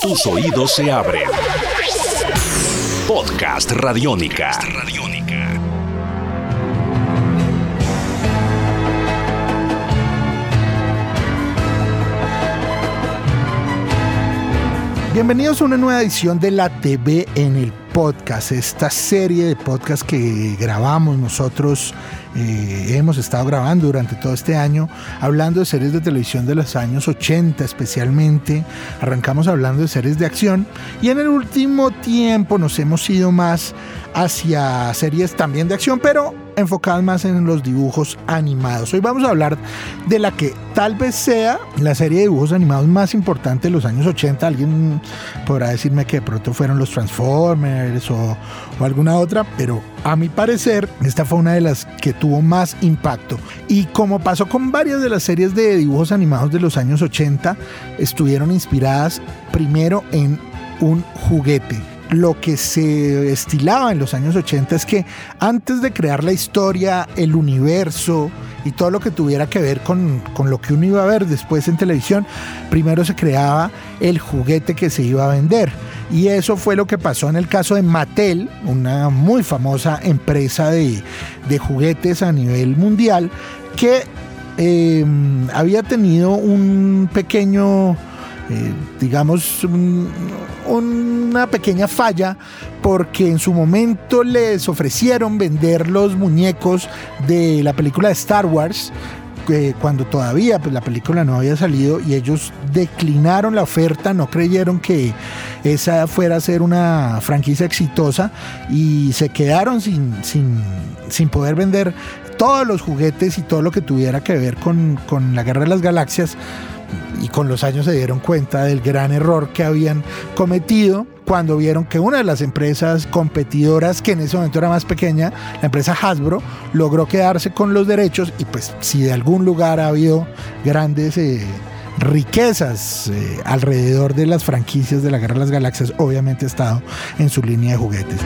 Tus oídos se abren. Podcast Radiónica. Bienvenidos a una nueva edición de la TV en el podcast, esta serie de podcast que grabamos nosotros, eh, hemos estado grabando durante todo este año, hablando de series de televisión de los años 80 especialmente, arrancamos hablando de series de acción y en el último tiempo nos hemos ido más hacia series también de acción, pero enfocadas más en los dibujos animados. Hoy vamos a hablar de la que tal vez sea la serie de dibujos animados más importante de los años 80. Alguien podrá decirme que de pronto fueron los Transformers o, o alguna otra, pero a mi parecer esta fue una de las que tuvo más impacto. Y como pasó con varias de las series de dibujos animados de los años 80, estuvieron inspiradas primero en un juguete lo que se estilaba en los años 80 es que antes de crear la historia, el universo y todo lo que tuviera que ver con, con, lo que uno iba a ver después en televisión, primero se creaba el juguete que se iba a vender. Y eso fue lo que pasó en el caso de Mattel, una muy famosa empresa de, de juguetes a nivel mundial, que eh, había tenido un pequeño eh, digamos, un, una pequeña falla porque en su momento les ofrecieron vender los muñecos de la película de Star Wars eh, cuando todavía pues, la película no había salido y ellos declinaron la oferta, no creyeron que esa fuera a ser una franquicia exitosa y se quedaron sin, sin, sin poder vender todos los juguetes y todo lo que tuviera que ver con, con la Guerra de las Galaxias y con los años se dieron cuenta del gran error que habían cometido cuando vieron que una de las empresas competidoras, que en ese momento era más pequeña, la empresa Hasbro, logró quedarse con los derechos y pues si de algún lugar ha habido grandes... Eh, riquezas eh, alrededor de las franquicias de la Guerra de las Galaxias, obviamente ha estado en su línea de juguetes.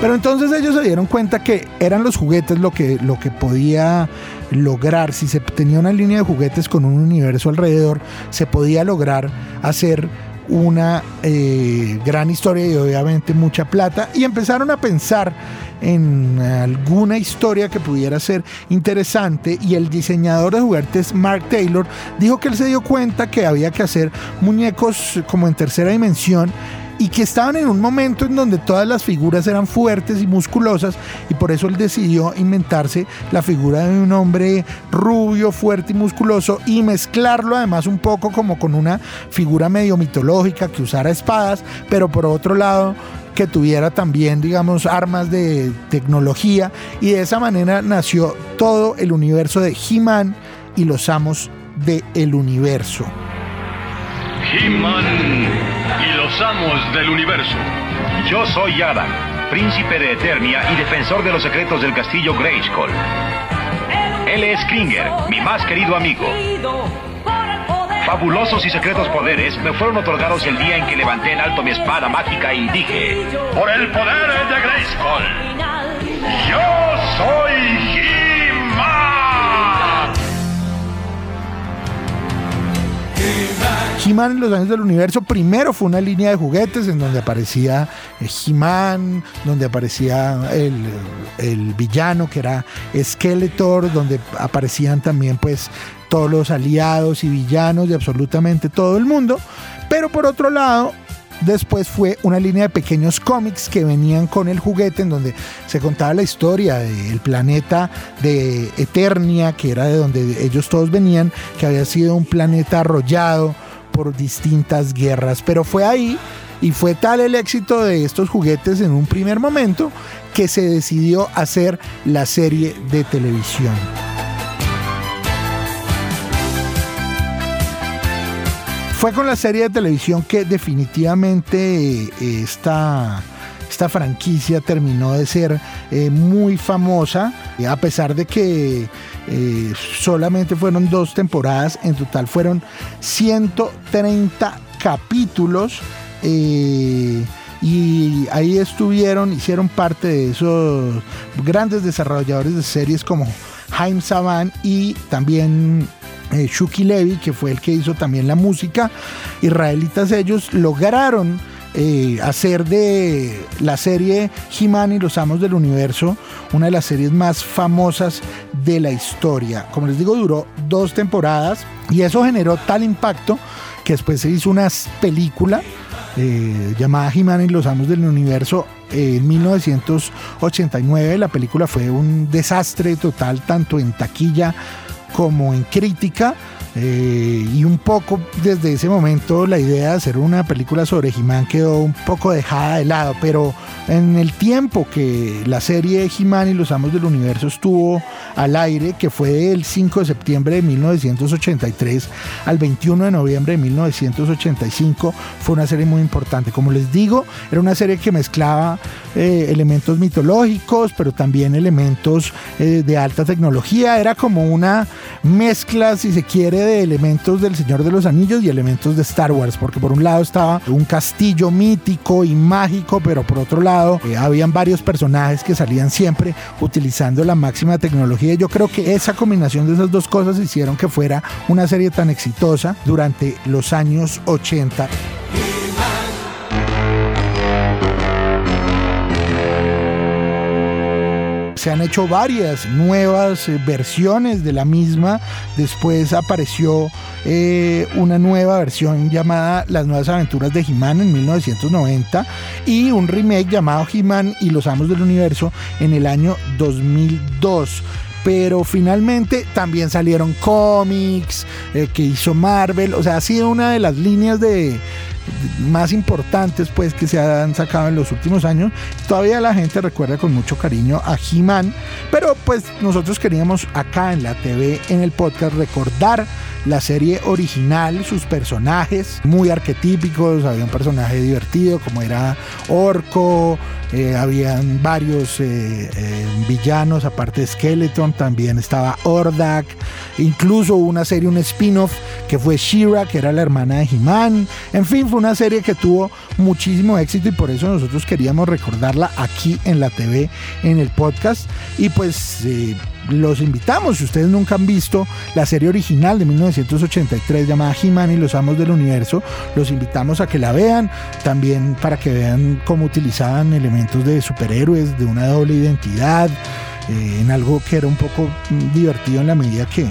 Pero entonces ellos se dieron cuenta que eran los juguetes lo que, lo que podía lograr, si se tenía una línea de juguetes con un universo alrededor, se podía lograr hacer una eh, gran historia y obviamente mucha plata. Y empezaron a pensar en alguna historia que pudiera ser interesante. Y el diseñador de juguetes Mark Taylor dijo que él se dio cuenta que había que hacer muñecos como en tercera dimensión y que estaban en un momento en donde todas las figuras eran fuertes y musculosas y por eso él decidió inventarse la figura de un hombre rubio, fuerte y musculoso y mezclarlo además un poco como con una figura medio mitológica que usara espadas, pero por otro lado que tuviera también, digamos, armas de tecnología y de esa manera nació todo el universo de He-Man y los amos del el universo. He-Man y los amos del universo. Yo soy Adam, príncipe de Eternia y defensor de los secretos del castillo Grayskull. Él es Kringer, mi más querido amigo. Fabulosos y secretos poderes me fueron otorgados el día en que levanté en alto mi espada mágica y dije, por el poder de Grayskull, yo soy He-Man en los años del universo primero fue una línea de juguetes en donde aparecía eh, He-Man, donde aparecía el, el, villano que era Skeletor, donde aparecían también pues todos los aliados y villanos de absolutamente todo el mundo. Pero por otro lado, Después fue una línea de pequeños cómics que venían con el juguete en donde se contaba la historia del planeta de Eternia, que era de donde ellos todos venían, que había sido un planeta arrollado por distintas guerras. Pero fue ahí y fue tal el éxito de estos juguetes en un primer momento que se decidió hacer la serie de televisión. Fue con la serie de televisión que definitivamente eh, esta, esta franquicia terminó de ser eh, muy famosa, a pesar de que eh, solamente fueron dos temporadas, en total fueron 130 capítulos. y ahí estuvieron, hicieron parte de esos grandes desarrolladores de series como Jaime Saban y también eh, Shuki Levy, que fue el que hizo también la música, israelitas ellos lograron eh, hacer de la serie He-Man y los Amos del Universo una de las series más famosas de la historia. Como les digo, duró dos temporadas y eso generó tal impacto que después se hizo una película eh, llamada He-Man y los Amos del Universo en 1989. La película fue un desastre total, tanto en taquilla como en crítica. Eh, y un poco desde ese momento la idea de hacer una película sobre He-Man quedó un poco dejada de lado, pero en el tiempo que la serie He-Man y los Amos del Universo estuvo al aire, que fue del 5 de septiembre de 1983 al 21 de noviembre de 1985, fue una serie muy importante. Como les digo, era una serie que mezclaba eh, elementos mitológicos, pero también elementos eh, de alta tecnología. Era como una mezcla, si se quiere, de elementos del Señor de los Anillos y elementos de Star Wars, porque por un lado estaba un castillo mítico y mágico, pero por otro lado eh, habían varios personajes que salían siempre utilizando la máxima tecnología. Yo creo que esa combinación de esas dos cosas hicieron que fuera una serie tan exitosa durante los años 80. Se han hecho varias nuevas eh, versiones de la misma. Después apareció eh, una nueva versión llamada Las Nuevas Aventuras de He-Man en 1990 y un remake llamado He-Man y los Amos del Universo en el año 2002 pero finalmente también salieron cómics eh, que hizo Marvel, o sea, ha sido una de las líneas de, más importantes pues que se han sacado en los últimos años. Todavía la gente recuerda con mucho cariño a He-Man, pero pues nosotros queríamos acá en la TV, en el podcast, recordar la serie original, sus personajes muy arquetípicos, había un personaje divertido como era Orco, eh, habían varios eh, eh, villanos, aparte de Skeleton, también estaba Ordak, incluso una serie, un spin-off que fue Shira, que era la hermana de He-Man, en fin, fue una serie que tuvo muchísimo éxito y por eso nosotros queríamos recordarla aquí en la TV, en el podcast, y pues los invitamos, si ustedes nunca han visto la serie original de 1983 llamada He-Man y los Amos del Universo, los invitamos a que la vean, también para que vean cómo utilizaban elementos de superhéroes, de una doble identidad, eh, en algo que era un poco divertido en la medida que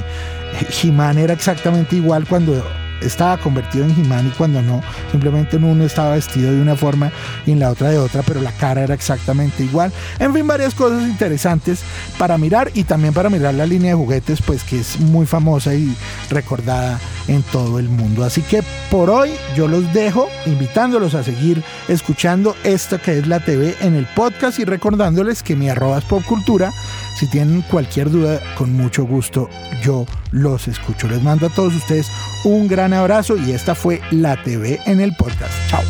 He-Man era exactamente igual cuando estaba convertido en He-Man y cuando no, simplemente en uno estaba vestido de una forma y en la otra de otra, pero la cara era exactamente igual. En fin, varias cosas interesantes para mirar y también para mirar la línea de juguetes, pues que es muy famosa y recordada en todo el mundo. Así que por hoy yo los dejo invitándolos a seguir escuchando esta que es la TV en el podcast y recordándoles que mi arroba es popcultura si tienen cualquier duda, con mucho gusto yo los escucho. Les mando a todos ustedes un gran abrazo y esta fue la TV en el podcast. Chao.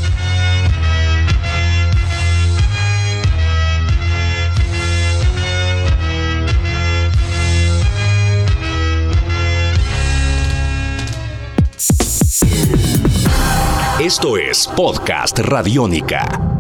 Esto es Podcast Radiónica.